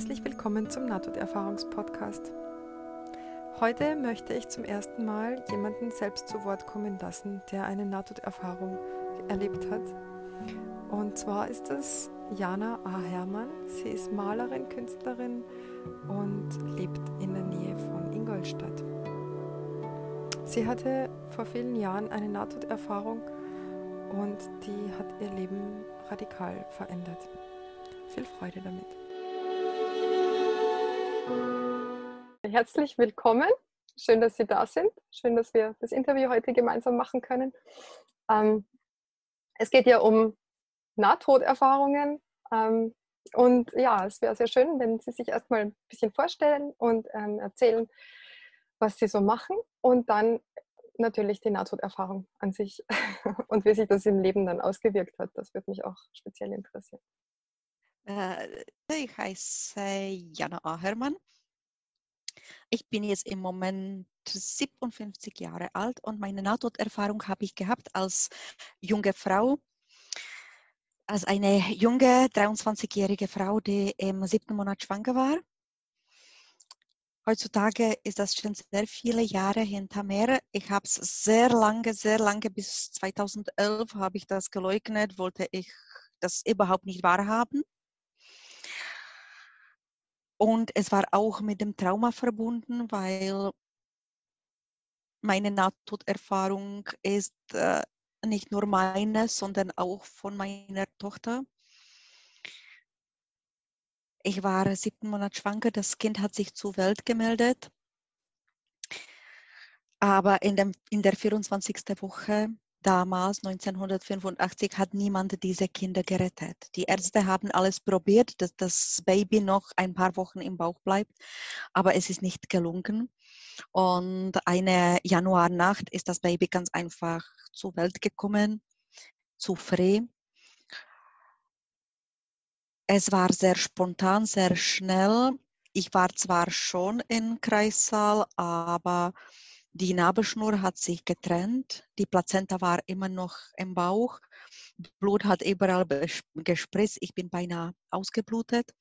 Herzlich willkommen zum Nahtoderfahrungspodcast. Heute möchte ich zum ersten Mal jemanden selbst zu Wort kommen lassen, der eine Nahtoderfahrung erlebt hat. Und zwar ist es Jana A. Hermann. Sie ist Malerin, Künstlerin und lebt in der Nähe von Ingolstadt. Sie hatte vor vielen Jahren eine Nahtoderfahrung und die hat ihr Leben radikal verändert. Viel Freude damit. Herzlich willkommen. Schön, dass Sie da sind. Schön, dass wir das Interview heute gemeinsam machen können. Ähm, es geht ja um Nahtoderfahrungen. Ähm, und ja, es wäre sehr schön, wenn Sie sich erstmal ein bisschen vorstellen und ähm, erzählen, was Sie so machen und dann natürlich die Nahtoderfahrung an sich und wie sich das im Leben dann ausgewirkt hat. Das würde mich auch speziell interessieren. Ich heiße Jana Ahermann. Ich bin jetzt im Moment 57 Jahre alt und meine Nahtoderfahrung habe ich gehabt als junge Frau, als eine junge 23-jährige Frau, die im siebten Monat schwanger war. Heutzutage ist das schon sehr viele Jahre hinter mir. Ich habe es sehr lange, sehr lange, bis 2011 habe ich das geleugnet, wollte ich das überhaupt nicht wahrhaben. Und es war auch mit dem Trauma verbunden, weil meine Nahtoderfahrung ist äh, nicht nur meine, sondern auch von meiner Tochter. Ich war siebten Monat schwanger, das Kind hat sich zur Welt gemeldet. Aber in, dem, in der 24. Woche damals, 1985, hat niemand diese Kinder gerettet. Die Ärzte haben alles probiert, dass das Baby noch ein paar Wochen im Bauch bleibt, aber es ist nicht gelungen. Und eine Januarnacht ist das Baby ganz einfach zur Welt gekommen, zu früh. Es war sehr spontan, sehr schnell. Ich war zwar schon im Kreissaal, aber die Nabelschnur hat sich getrennt, die Plazenta war immer noch im Bauch, Blut hat überall gespritzt, ich bin beinahe ausgeblutet.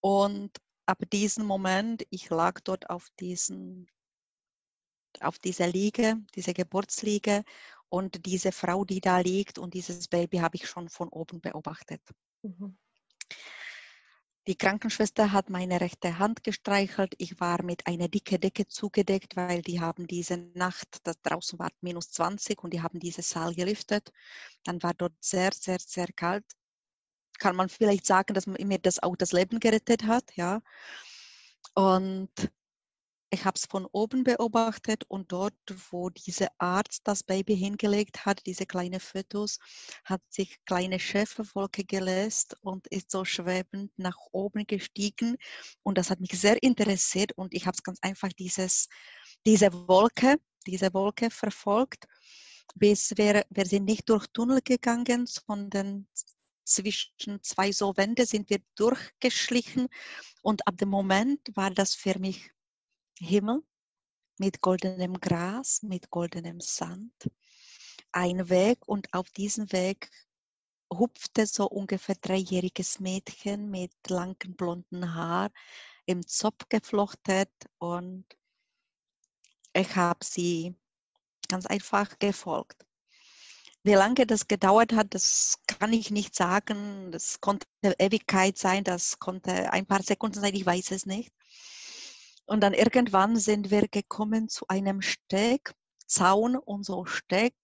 Und ab diesem Moment, ich lag dort auf, diesen, auf dieser Liege, diese Geburtsliege und diese Frau, die da liegt und dieses Baby habe ich schon von oben beobachtet. Mhm. Die Krankenschwester hat meine rechte Hand gestreichelt. Ich war mit einer dicken Decke zugedeckt, weil die haben diese Nacht, das draußen war minus 20 und die haben diese Saal gelüftet. Dann war dort sehr, sehr, sehr kalt. Kann man vielleicht sagen, dass mir das auch das Leben gerettet hat, ja. Und ich habe es von oben beobachtet und dort, wo dieser Arzt das Baby hingelegt hat, diese kleine Fötus, hat sich kleine Schäferwolke gelöst und ist so schwebend nach oben gestiegen. Und das hat mich sehr interessiert und ich habe es ganz einfach dieses, diese Wolke, diese Wolke verfolgt, bis wir, wir sind nicht durch Tunnel gegangen, sondern zwischen zwei so Wände sind wir durchgeschlichen und ab dem Moment war das für mich Himmel mit goldenem Gras, mit goldenem Sand. Ein Weg und auf diesem Weg hupfte so ungefähr dreijähriges Mädchen mit langen blonden Haar im Zopf geflochtet und ich habe sie ganz einfach gefolgt. Wie lange das gedauert hat, das kann ich nicht sagen. Das konnte Ewigkeit sein, das konnte ein paar Sekunden sein, ich weiß es nicht. Und dann irgendwann sind wir gekommen zu einem Steg, Zaun und so Steg,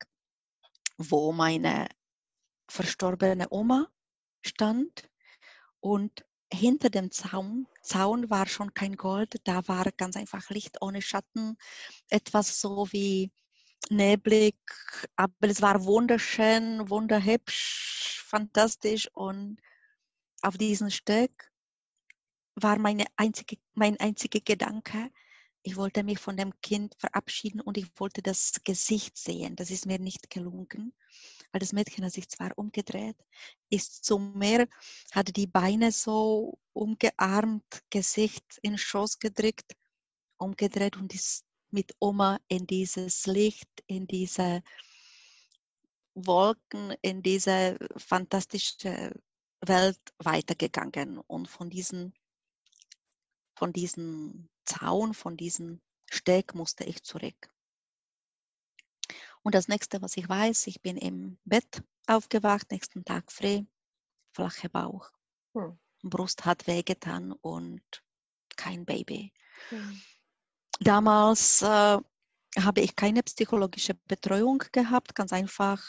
wo meine verstorbene Oma stand. Und hinter dem Zaun, Zaun war schon kein Gold, da war ganz einfach Licht ohne Schatten, etwas so wie neblig, aber es war wunderschön, wunderhübsch, fantastisch und auf diesem Steg war meine einzige, mein einziger Gedanke, ich wollte mich von dem Kind verabschieden und ich wollte das Gesicht sehen. Das ist mir nicht gelungen, weil das Mädchen hat sich zwar umgedreht, ist zum Meer, hatte die Beine so umgearmt, Gesicht in den Schoß gedrückt, umgedreht und ist mit Oma in dieses Licht, in diese Wolken, in diese fantastische Welt weitergegangen. Und von diesem von diesem Zaun, von diesem Steg musste ich zurück. Und das nächste, was ich weiß, ich bin im Bett aufgewacht, nächsten Tag früh, flacher Bauch. Hm. Brust hat wehgetan und kein Baby. Hm. Damals äh, habe ich keine psychologische Betreuung gehabt, ganz einfach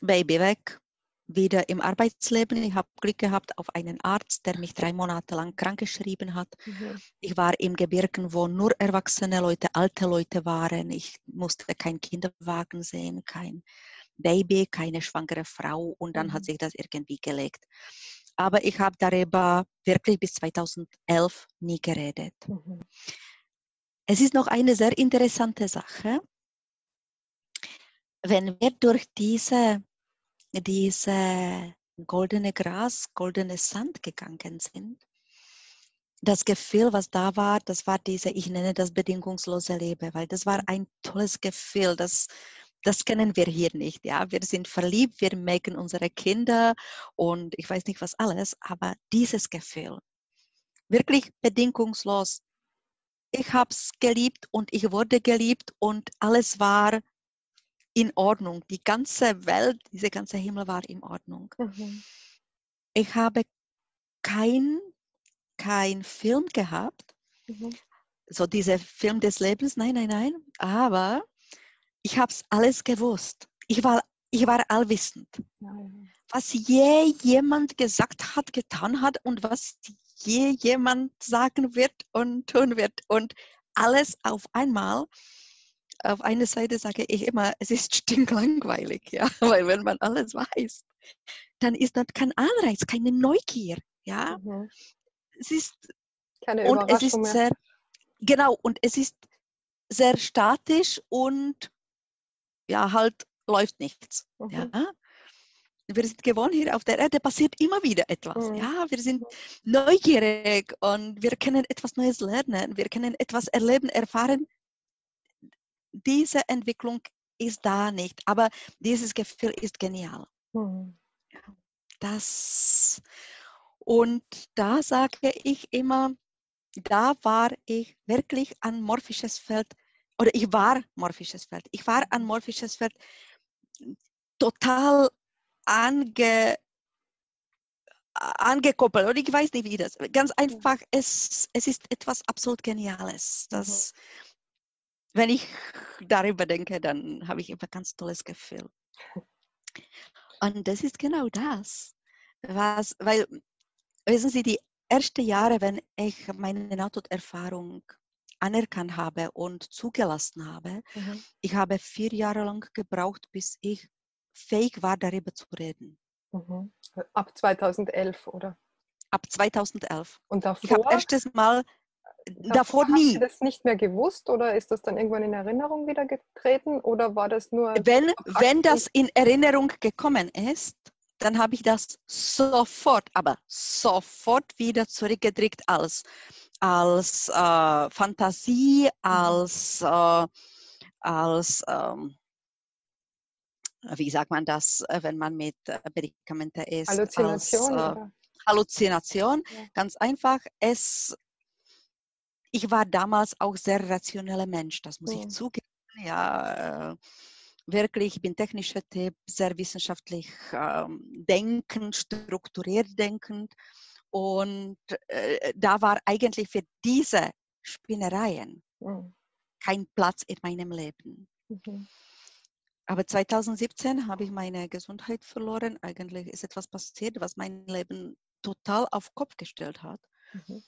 Baby weg, wieder im Arbeitsleben. Ich habe Glück gehabt auf einen Arzt, der mich drei Monate lang krankgeschrieben hat. Mhm. Ich war im Gebirgen, wo nur erwachsene Leute, alte Leute waren. Ich musste keinen Kinderwagen sehen, kein Baby, keine schwangere Frau und dann mhm. hat sich das irgendwie gelegt. Aber ich habe darüber wirklich bis 2011 nie geredet. Mhm. Es ist noch eine sehr interessante Sache. Wenn wir durch diese diese goldene Gras, goldene Sand gegangen sind. Das Gefühl, was da war, das war diese, ich nenne das bedingungslose Leben, weil das war ein tolles Gefühl, das, das kennen wir hier nicht. Ja, wir sind verliebt, wir mögen unsere Kinder und ich weiß nicht was alles, aber dieses Gefühl, wirklich bedingungslos. Ich habe es geliebt und ich wurde geliebt und alles war in Ordnung. Die ganze Welt, dieser ganze Himmel war in Ordnung. Mhm. Ich habe kein, kein Film gehabt, mhm. so dieser Film des Lebens, nein, nein, nein, aber ich habe es alles gewusst. Ich war, ich war allwissend. Mhm. Was je jemand gesagt hat, getan hat und was je jemand sagen wird und tun wird und alles auf einmal auf einer Seite sage ich immer, es ist stinklangweilig, ja, weil wenn man alles weiß, dann ist das kein Anreiz, keine Neugier, ja. Mhm. Es ist keine und es ist mehr. sehr genau und es ist sehr statisch und ja halt läuft nichts, mhm. ja. Wir sind gewohnt hier auf der Erde, passiert immer wieder etwas. Mhm. Ja, wir sind neugierig und wir können etwas Neues lernen, wir können etwas erleben, erfahren, diese Entwicklung ist da nicht, aber dieses Gefühl ist genial. Mhm. Das und da sage ich immer, da war ich wirklich an morphisches Feld oder ich war morphisches Feld. Ich war an morphisches Feld total ange, angekoppelt oder ich weiß nicht wie das. Ganz einfach, es, es ist etwas absolut Geniales. Das, mhm wenn ich darüber denke, dann habe ich immer ein ganz tolles Gefühl. Und das ist genau das, was, weil, wissen Sie, die ersten Jahre, wenn ich meine Nahtoderfahrung anerkannt habe und zugelassen habe, mhm. ich habe vier Jahre lang gebraucht, bis ich fähig war, darüber zu reden. Mhm. Ab 2011, oder? Ab 2011. Und davor? Ich habe erstes Mal davor nie. Hast du das nicht mehr gewusst oder ist das dann irgendwann in Erinnerung wieder getreten oder war das nur? Wenn, wenn das in Erinnerung gekommen ist, dann habe ich das sofort, aber sofort wieder zurückgedrückt als, als äh, Fantasie, mhm. als, äh, als ähm, wie sagt man das, äh, wenn man mit äh, Medikamenten ist? Halluzination. Als, äh, Halluzination. Ja. Ganz einfach, es ich war damals auch sehr rationeller Mensch, das muss mhm. ich zugeben. Ja, äh, wirklich, ich bin technischer Typ, sehr wissenschaftlich ähm, denkend, strukturiert denkend. Und äh, da war eigentlich für diese Spinnereien mhm. kein Platz in meinem Leben. Mhm. Aber 2017 habe ich meine Gesundheit verloren. Eigentlich ist etwas passiert, was mein Leben total auf Kopf gestellt hat. Mhm.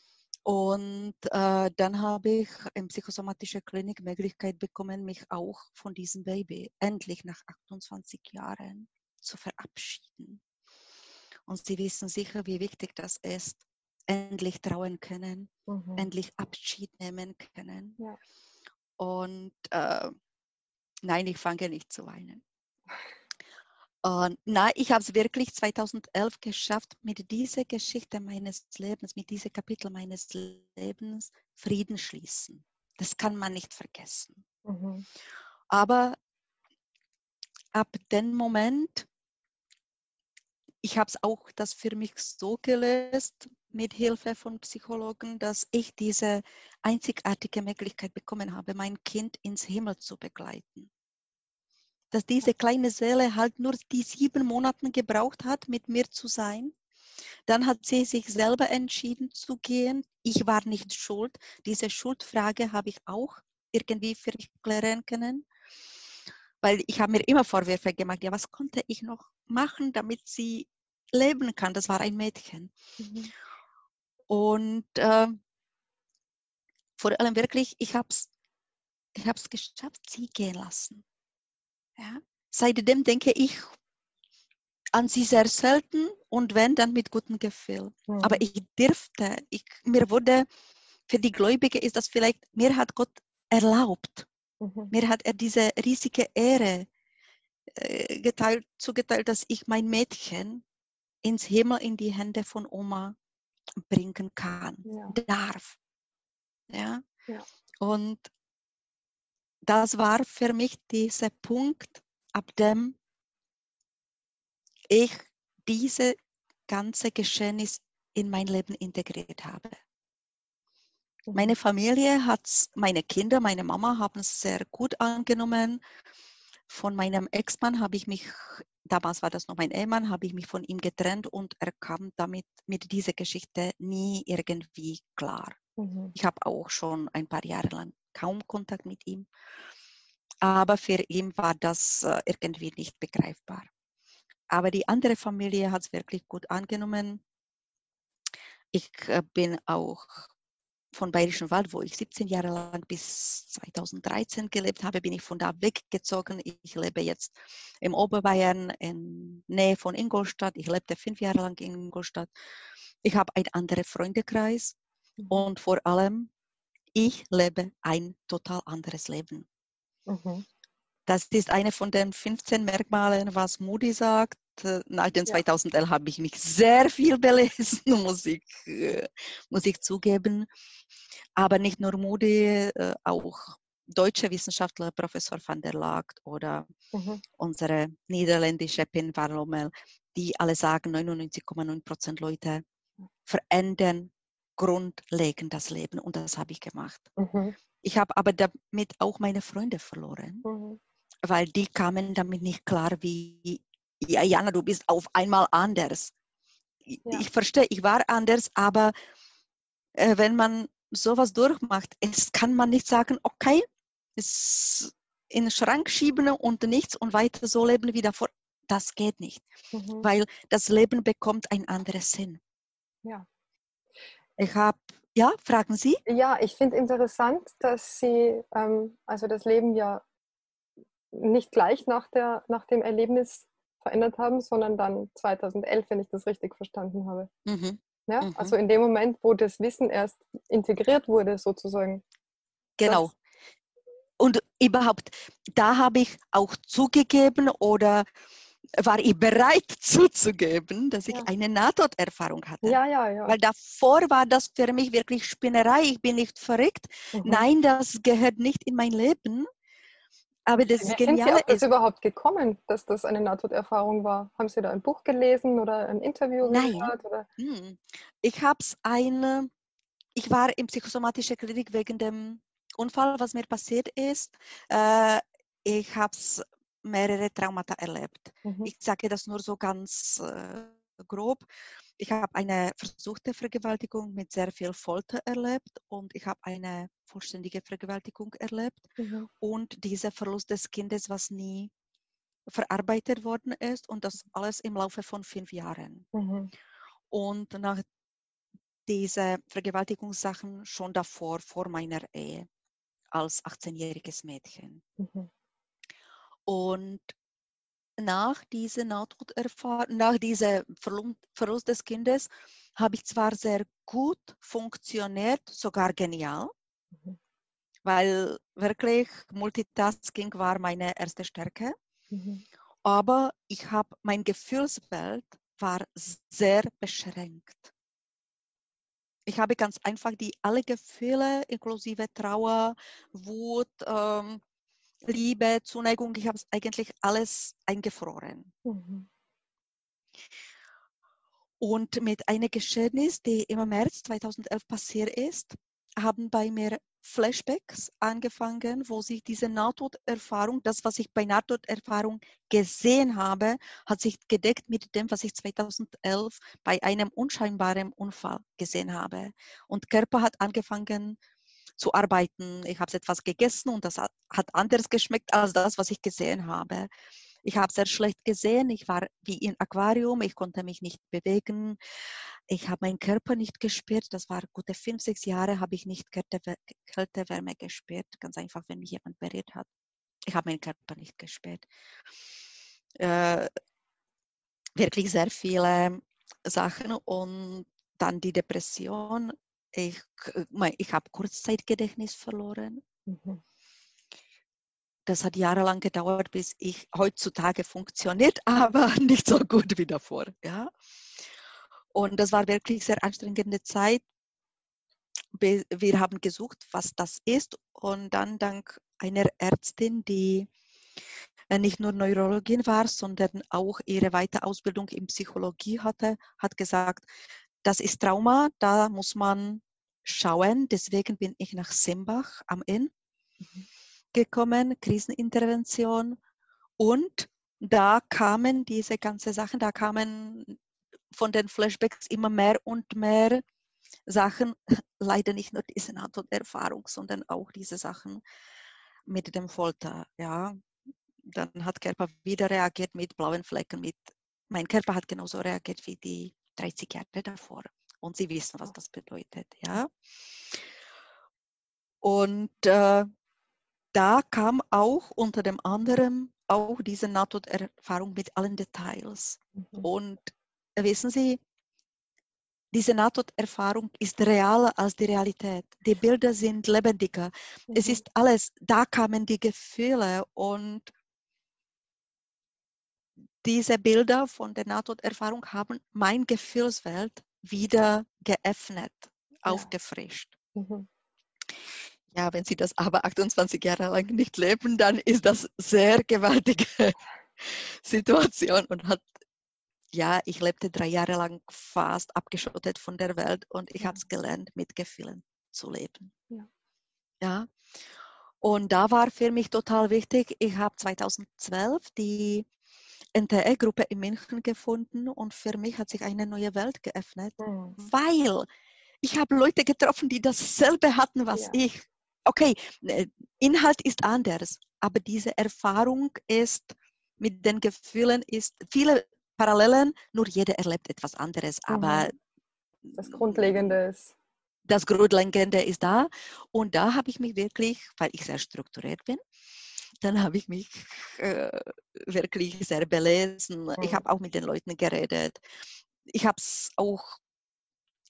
Und äh, dann habe ich in psychosomatischer Klinik Möglichkeit bekommen, mich auch von diesem Baby endlich nach 28 Jahren zu verabschieden. Und Sie wissen sicher, wie wichtig das ist, endlich trauen können, mhm. endlich Abschied nehmen können. Ja. Und äh, nein, ich fange nicht zu weinen. Und na, ich habe es wirklich 2011 geschafft, mit dieser Geschichte meines Lebens, mit diesem Kapitel meines Lebens Frieden schließen. Das kann man nicht vergessen. Mhm. Aber ab dem Moment, ich habe es auch das für mich so gelöst, mit Hilfe von Psychologen, dass ich diese einzigartige Möglichkeit bekommen habe, mein Kind ins Himmel zu begleiten. Dass diese kleine Seele halt nur die sieben Monate gebraucht hat, mit mir zu sein. Dann hat sie sich selber entschieden zu gehen. Ich war nicht schuld. Diese Schuldfrage habe ich auch irgendwie für mich klären können. Weil ich habe mir immer Vorwürfe gemacht, ja, was konnte ich noch machen, damit sie leben kann. Das war ein Mädchen. Mhm. Und äh, vor allem wirklich, ich habe es ich hab's geschafft, sie gehen lassen. Ja? Seitdem denke ich an sie sehr selten und wenn, dann mit gutem Gefühl. Mhm. Aber ich dürfte, ich, mir wurde, für die Gläubige ist das vielleicht, mir hat Gott erlaubt, mhm. mir hat er diese riesige Ehre äh, geteilt, zugeteilt, dass ich mein Mädchen ins Himmel in die Hände von Oma bringen kann, ja. darf. Ja? ja? Und das war für mich dieser Punkt, ab dem ich diese ganze Geschehnis in mein Leben integriert habe. Meine. Familie hat, meine Kinder, meine Mama haben es sehr gut angenommen. Von meinem Ex-Mann habe ich mich damals war das noch mein Ehemann, habe ich mich von ihm getrennt und er kam damit mit dieser Geschichte nie irgendwie klar. Mhm. Ich habe auch schon ein paar Jahre lang kaum Kontakt mit ihm. Aber für ihn war das äh, irgendwie nicht begreifbar. Aber die andere Familie hat es wirklich gut angenommen. Ich äh, bin auch von Bayerischen Wald, wo ich 17 Jahre lang bis 2013 gelebt habe, bin ich von da weggezogen. Ich lebe jetzt im Oberbayern in Nähe von Ingolstadt. Ich lebte fünf Jahre lang in Ingolstadt. Ich habe einen anderen Freundekreis mhm. und vor allem, ich lebe ein total anderes Leben. Mhm. Das ist eine von den 15 Merkmalen, was Moody sagt. Nach den ja. 2011 habe ich mich sehr viel belesen, muss ich, äh, muss ich zugeben. Aber nicht nur Moody, äh, auch deutsche Wissenschaftler, Professor van der Laagt oder mhm. unsere niederländische Pin Varlomel, die alle sagen, 99,9 Prozent Leute verändern grundlegend das Leben. Und das habe ich gemacht. Mhm. Ich habe aber damit auch meine Freunde verloren, mhm. weil die kamen damit nicht klar, wie, ja, Jana, du bist auf einmal anders. Ja. Ich verstehe, ich war anders, aber äh, wenn man sowas durchmacht, es kann man nicht sagen, okay, es in den Schrank schieben und nichts und weiter so leben wie davor. Das geht nicht, mhm. weil das Leben bekommt einen anderen Sinn. Ja. Ich habe, ja, fragen Sie? Ja, ich finde interessant, dass Sie ähm, also das Leben ja nicht gleich nach, der, nach dem Erlebnis verändert haben, sondern dann 2011, wenn ich das richtig verstanden habe. Mhm. Ja? Mhm. Also in dem Moment, wo das Wissen erst integriert wurde, sozusagen. Genau. Und überhaupt, da habe ich auch zugegeben oder war ich bereit zuzugeben, dass ich ja. eine Nahtoderfahrung hatte. Ja, ja, ja. Weil davor war das für mich wirklich Spinnerei. Ich bin nicht verrückt. Mhm. Nein, das gehört nicht in mein Leben. Aber das Wie Geniale sind Sie auf das überhaupt gekommen, dass das eine Nahtoderfahrung war? Haben Sie da ein Buch gelesen oder ein Interview Nein. gehört? Oder? Hm. Ich habe es eine, ich war in psychosomatischer Klinik wegen dem Unfall, was mir passiert ist. Äh, ich habe mehrere Traumata erlebt. Mhm. Ich sage das nur so ganz äh, grob. Ich habe eine versuchte Vergewaltigung mit sehr viel Folter erlebt und ich habe eine vollständige Vergewaltigung erlebt mhm. und dieser Verlust des Kindes, was nie verarbeitet worden ist und das alles im Laufe von fünf Jahren. Mhm. Und nach diesen Vergewaltigungssachen schon davor, vor meiner Ehe, als 18-jähriges Mädchen. Mhm. Und nach dieser Nahtoderfahrung, nach diesem Verlust des Kindes, habe ich zwar sehr gut funktioniert, sogar genial, mhm. weil wirklich Multitasking war meine erste Stärke. Mhm. Aber ich habe mein Gefühlswelt war sehr beschränkt. Ich habe ganz einfach die alle Gefühle inklusive Trauer, Wut, ähm, Liebe, Zuneigung, ich habe eigentlich alles eingefroren. Mhm. Und mit einem Geschehnis, die im März 2011 passiert ist, haben bei mir Flashbacks angefangen, wo sich diese Nahtoderfahrung, das, was ich bei Nahtoderfahrung gesehen habe, hat sich gedeckt mit dem, was ich 2011 bei einem unscheinbaren Unfall gesehen habe. Und Körper hat angefangen zu arbeiten. Ich habe etwas gegessen und das hat, anders geschmeckt als das, was ich gesehen habe. Ich habe sehr schlecht gesehen. Ich war wie im Aquarium. Ich konnte mich nicht bewegen. Ich habe meinen Körper nicht gespürt. Das war gute fünf, sechs Jahre, habe ich nicht Kälte, Kälte, Wärme gespürt. Ganz einfach, wenn mich jemand berührt hat. Ich habe meinen Körper nicht gespürt. Äh, wirklich sehr viele Sachen und dann die Depression. Ich, ich habe Kurzzeitgedächtnis verloren. Mhm das hat jahrelang gedauert, bis ich heutzutage funktioniert, aber nicht so gut wie davor. Ja? Und das war wirklich sehr anstrengende Zeit. Wir haben gesucht, was das ist. Und dann dank einer Ärztin, die äh, nicht nur Neurologin war, sondern auch ihre Weiterausbildung in Psychologie hatte, hat gesagt, das ist Trauma, da muss man schauen. Deswegen bin ich nach Simbach am Inn. Mhm gekommen, Krisenintervention. Und da kamen diese ganzen Sachen, da kamen von den Flashbacks immer mehr und mehr Sachen, leider nicht nur diese NATO-Erfahrung, sondern auch diese Sachen mit dem Folter. Ja. Dann hat Körper wieder reagiert mit blauen Flecken, mit mein Körper hat genauso reagiert wie die 30 Jahre davor. Und Sie wissen, was das bedeutet. Ja. Und äh, da kam auch unter dem anderen auch diese Nahtoderfahrung mit allen Details. Mhm. Und wissen Sie, diese Nahtoderfahrung ist realer als die Realität. Die Bilder sind lebendiger. Mhm. Es ist alles, da kamen die Gefühle und diese Bilder von der Nahtoderfahrung haben mein Gefühlswelt wieder geöffnet, ja. aufgefrischt. Mhm. Ja, wenn Sie das aber 28 Jahre lang nicht leben, dann ist das sehr gewaltige Situation und hat ja, ich lebte drei Jahre lang fast abgeschottet von der Welt und ich habe es gelernt, mit Gefühlen zu leben. Ja. ja. Und da war für mich total wichtig, ich habe 2012 die NTE-Gruppe in München gefunden und für mich hat sich eine neue Welt geöffnet, mhm. weil ich habe Leute getroffen, die dasselbe hatten, was ja. ich okay, äh, Inhalt ist anders, aber diese Erfahrung ist mit den Gefühlen ist viele Parallelen, nur jeder erlebt etwas anderes, mhm. aber das Grundlegende ist. Das Grundlegende ist da und da habe ich mich wirklich, weil ich sehr strukturiert bin, dann habe ich mich äh, wirklich sehr belesen. Mhm. Ich habe auch mit den Leuten geredet. Ich habe es auch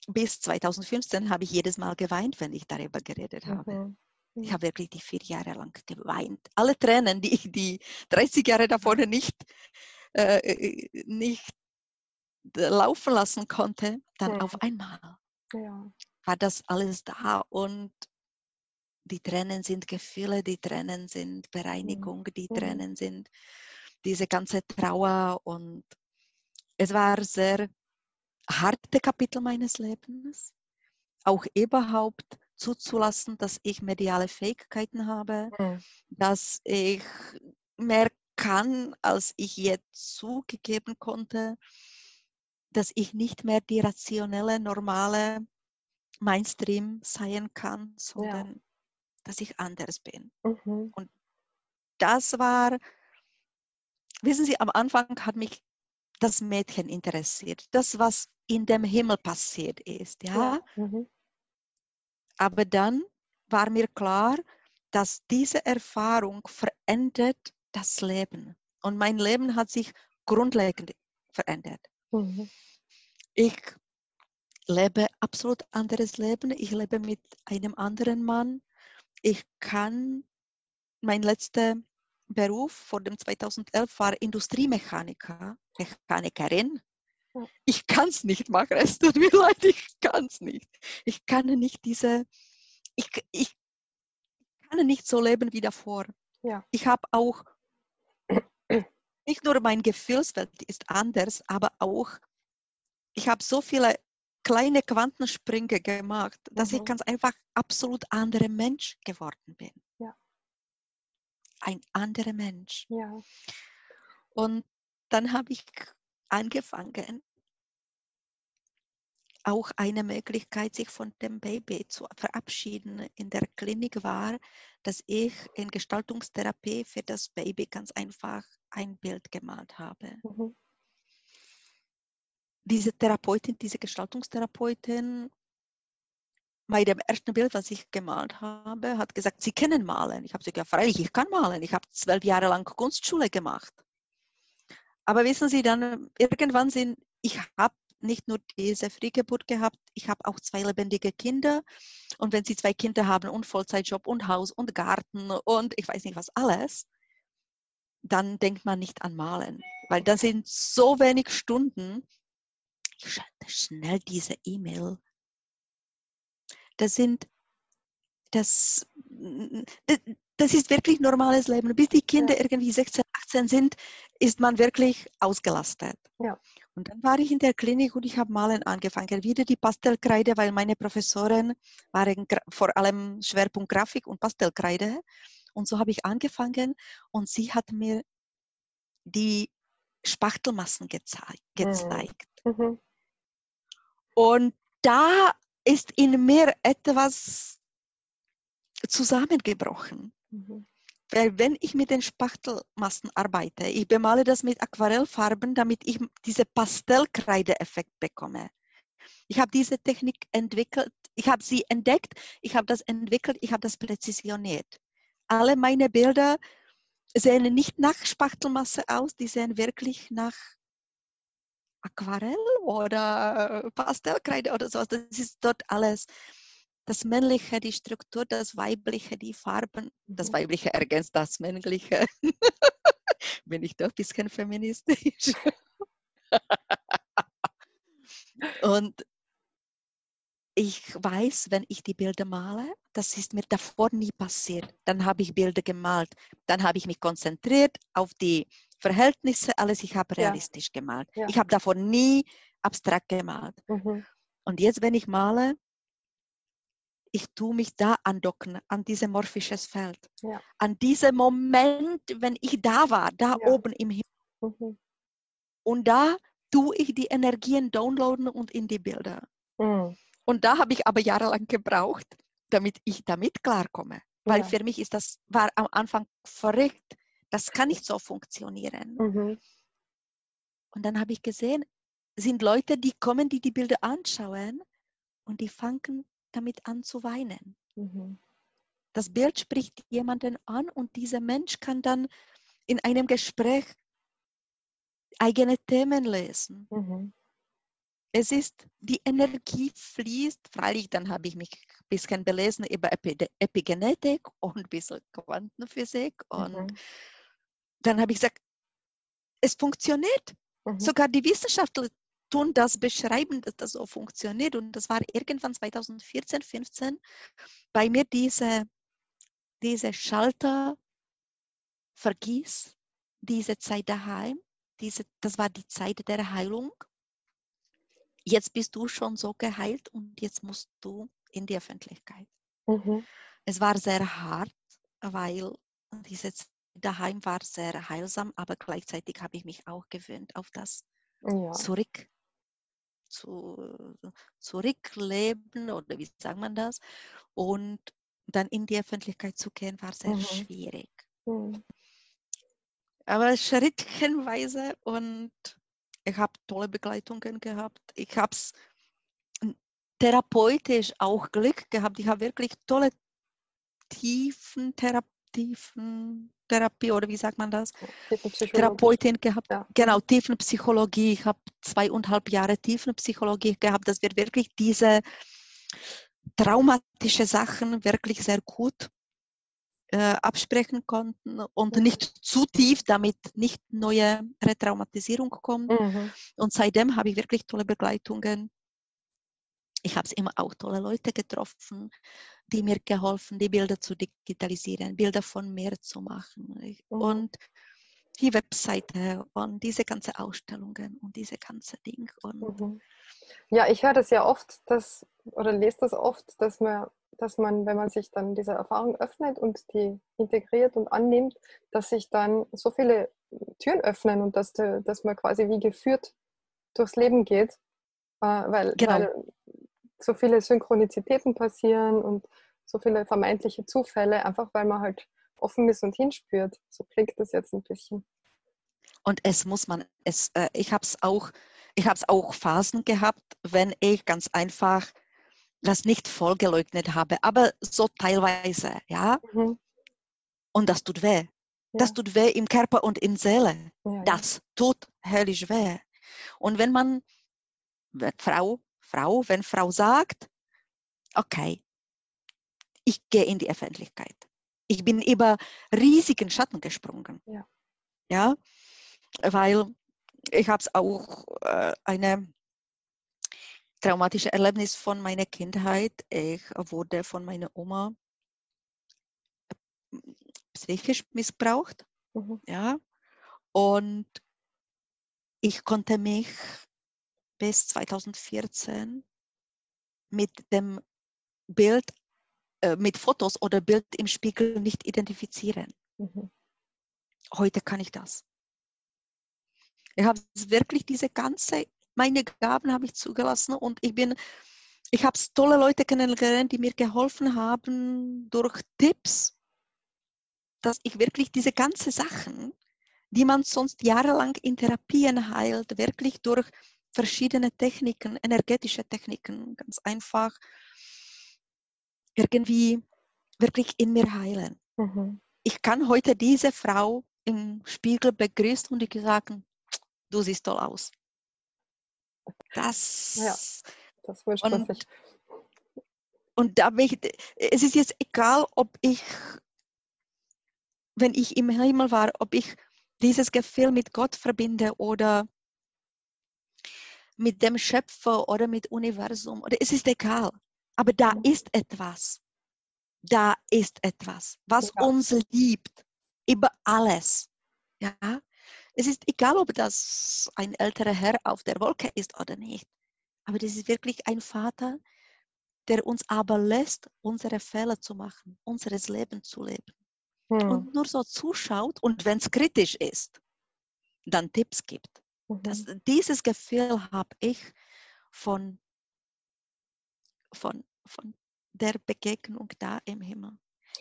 bis 2015 habe ich jedes Mal geweint, wenn ich darüber geredet habe. Mhm. Ich habe wirklich die vier Jahre lang geweint. Alle Tränen, die ich die 30 Jahre davor nicht, äh, nicht laufen lassen konnte, dann ja. auf einmal ja. war das alles da und die Tränen sind Gefühle, die Tränen sind Bereinigung, die Tränen sind diese ganze Trauer und es war sehr harte Kapitel meines Lebens. Auch überhaupt zuzulassen, dass ich mediale Fähigkeiten habe, mhm. dass ich mehr kann, als ich jetzt zugegeben konnte, dass ich nicht mehr die rationelle, normale Mainstream sein kann, sondern ja. Dass ich anders bin. Mhm. Und das war, wissen Sie, am Anfang hat mich das Mädchen interessiert, das, was in dem Himmel passiert ist. Ja? ja. Mhm. Aber dann war mir klar, dass diese Erfahrung verändert das Leben. Und mein Leben hat sich grundlegend verändert. Mhm. Ich lebe absolut anderes Leben. Ich lebe mit einem anderen Mann. Ich kann, mein letzter Beruf vor dem 2011 war Industriemechaniker, Mechanikerin. Ich kann es nicht machen, es tut mir leid, ich kann es nicht. Ich kann nicht diese, ich, ich kann nicht so leben wie davor. Ja. Ich habe auch, nicht nur mein Gefühlswelt ist anders, aber auch ich habe so viele kleine Quantensprünge gemacht, dass mhm. ich ganz einfach absolut anderer Mensch geworden bin. Ja. Ein anderer Mensch. Ja. Und dann habe ich angefangen, auch eine Möglichkeit, sich von dem Baby zu verabschieden in der Klinik war, dass ich in Gestaltungstherapie für das Baby ganz einfach ein Bild gemalt habe. Mhm. Diese Therapeutin, diese Gestaltungstherapeutin, bei dem ersten Bild, was ich gemalt habe, hat gesagt, Sie können malen. Ich habe gesagt, ja, freilich, ich kann malen. Ich habe zwölf Jahre lang Kunstschule gemacht. Aber wissen Sie, dann irgendwann sind, ich habe nicht nur diese Frühgeburt gehabt, ich habe auch zwei lebendige Kinder. Und wenn Sie zwei Kinder haben und Vollzeitjob und Haus und Garten und ich weiß nicht was alles, dann denkt man nicht an Malen, weil das sind so wenig Stunden. Schalte schnell diese E-Mail. Das sind, das, das ist wirklich normales Leben. Bis die Kinder ja. irgendwie 16, 18 sind, ist man wirklich ausgelastet. Ja. Und dann war ich in der Klinik und ich habe malen angefangen. Wieder die Pastellkreide, weil meine Professoren waren vor allem Schwerpunkt Grafik und Pastellkreide. Und so habe ich angefangen und sie hat mir die Spachtelmassen gezei gezeigt. Mhm. mhm. Und da ist in mir etwas zusammengebrochen. Mhm. Weil wenn ich mit den Spachtelmassen arbeite, ich bemale das mit Aquarellfarben, damit ich diese Pastellkreideeffekt bekomme. Ich habe diese Technik entwickelt, ich habe sie entdeckt, ich habe das entwickelt, ich habe das präzisioniert. Alle meine Bilder sehen nicht nach Spachtelmasse aus, die sehen wirklich nach Aquarell oder Pastellkreide oder so. Das ist dort alles das Männliche, die Struktur, das Weibliche, die Farben, das mhm. Weibliche ergänzt das Männliche. Bin ich doch ein bisschen feministisch. Und ich weiß, wenn ich die Bilder male, das ist mir davor nie passiert. Dann habe ich Bilder gemalt. Dann habe ich mich konzentriert auf die Verhältnisse, alles. Ich habe realistisch ja. gemalt. Ja. Ich habe davor nie abstrakt gemalt. Mhm. Und jetzt, wenn ich male, ich tue mich da andocken, an dieses morphisches Feld. Ja. An diesem Moment, wenn ich da war, da oben im Himmel. Mhm. Und da tue ich die Energien downloaden und in die Bilder. Mhm. Und da habe ich aber jahrelang gebraucht, damit ich damit klarkomme. Weil für mich ist das, war am Anfang verrückt. Das kann nicht so funktionieren. Mhm. Und dann habe ich gesehen, sind Leute, die kommen, die die Bilder anschauen und die fangen damit an zu weinen. Mhm. Das Bild spricht jemanden an und dieser Mensch kann dann in einem Gespräch eigene Themen lesen. Mhm. Es ist, die Energie fließt, freilich, dann habe ich mich ein bisschen belesen über Epigenetik und ein bisschen Quantenphysik und mhm. Dann habe ich gesagt, es funktioniert. Mhm. Sogar die Wissenschaftler tun das beschreiben, dass das so funktioniert. Und das war irgendwann 2014, 15 bei mir diese, diese Schalter vergieß, diese Zeit daheim. Diese, das war die Zeit der Heilung. Jetzt bist du schon so geheilt und jetzt musst du in die Öffentlichkeit. Mhm. Es war sehr hart, weil diese daheim war sehr heilsam, aber gleichzeitig habe ich mich auch gewöhnt auf das ja. Zurück zu, zurückleben oder wie sagt man das? Und dann in die Öffentlichkeit zu gehen, war sehr mhm. schwierig. Mhm. Aber schrittchenweise und ich habe tolle Begleitungen gehabt. Ich habe es therapeutisch auch Glück gehabt. Ich habe wirklich tolle tiefen Therapien Therapie oder wie sagt man das? Therapeutin gehabt. Ja. Genau, Tiefenpsychologie. Ich habe zweieinhalb Jahre Tiefenpsychologie gehabt, dass wir wirklich diese traumatische Sachen wirklich sehr gut äh, absprechen konnten und mhm. nicht zu tief, damit nicht neue Retraumatisierung kommt. Mhm. Und seitdem habe ich wirklich tolle Begleitungen ich habe immer auch tolle Leute getroffen, die mir geholfen, die Bilder zu digitalisieren, Bilder von mir zu machen. Mhm. Und die Webseite und diese ganzen Ausstellungen und diese ganze Ding. Und Mhm. Ja, ich höre das ja oft, dass, oder lese das oft, dass man, dass man, wenn man sich dann dieser Erfahrung öffnet und die integriert und annimmt, dass sich dann so viele Türen öffnen und dass, dass man quasi wie geführt durchs Leben geht, äh, weil, Genau. weil so viele Synchronizitäten passieren und so viele vermeintliche Zufälle, einfach weil man halt offen ist und hinspürt. So klingt das jetzt ein bisschen. Und es muss man, es, äh, ich habe es auch, ich habe es auch Phasen gehabt, wenn ich ganz einfach das nicht voll geleugnet habe, aber so teilweise, ja. Mhm. Und das tut weh. Das Ja. tut weh im Körper und in Seele. Ja, ja. Das tut höllisch weh. Und wenn man, Frau, Frau, wenn Frau sagt, okay, ich gehe in die Öffentlichkeit. Ich bin über riesigen Schatten gesprungen. Ja. Ja, weil ich habe es auch äh, eine traumatische Erlebnis von meiner Kindheit. Ich wurde von meiner Oma psychisch missbraucht. Mhm. Ja, und ich konnte mich bis 2014 mit dem Bild, äh, mit Fotos oder Bild im Spiegel nicht identifizieren. Mhm. Heute kann ich das. Ich habe wirklich diese ganze, meine Gaben habe ich zugelassen und ich bin, ich habe tolle Leute kennengelernt, die mir geholfen haben durch Tipps, dass ich wirklich diese ganzen Sachen, die man sonst jahrelang in Therapien heilt, wirklich durch verschiedene Techniken, energetische Techniken, ganz einfach irgendwie wirklich in mir heilen. Mhm. Ich kann heute diese Frau im Spiegel begrüßen und ich sagen, du siehst toll aus. Das Ja. Das wünscht man sich. Und da bin ich, es ist jetzt egal, ob ich, wenn ich im Himmel war, ob ich dieses Gefühl mit Gott verbinde oder mit dem Schöpfer oder mit Universum. Oder es ist egal. Aber da ist etwas. Da ist etwas, was Ja. uns liebt über alles. Ja? Es ist egal, ob das ein älterer Herr auf der Wolke ist oder nicht. Aber das ist wirklich ein Vater, der uns aber lässt, unsere Fehler zu machen, unseres Leben zu leben. Mhm. Und nur so zuschaut und wenn es kritisch ist, dann Tipps gibt. Mhm. Das, dieses Gefühl habe ich von, von, von der Begegnung da im Himmel.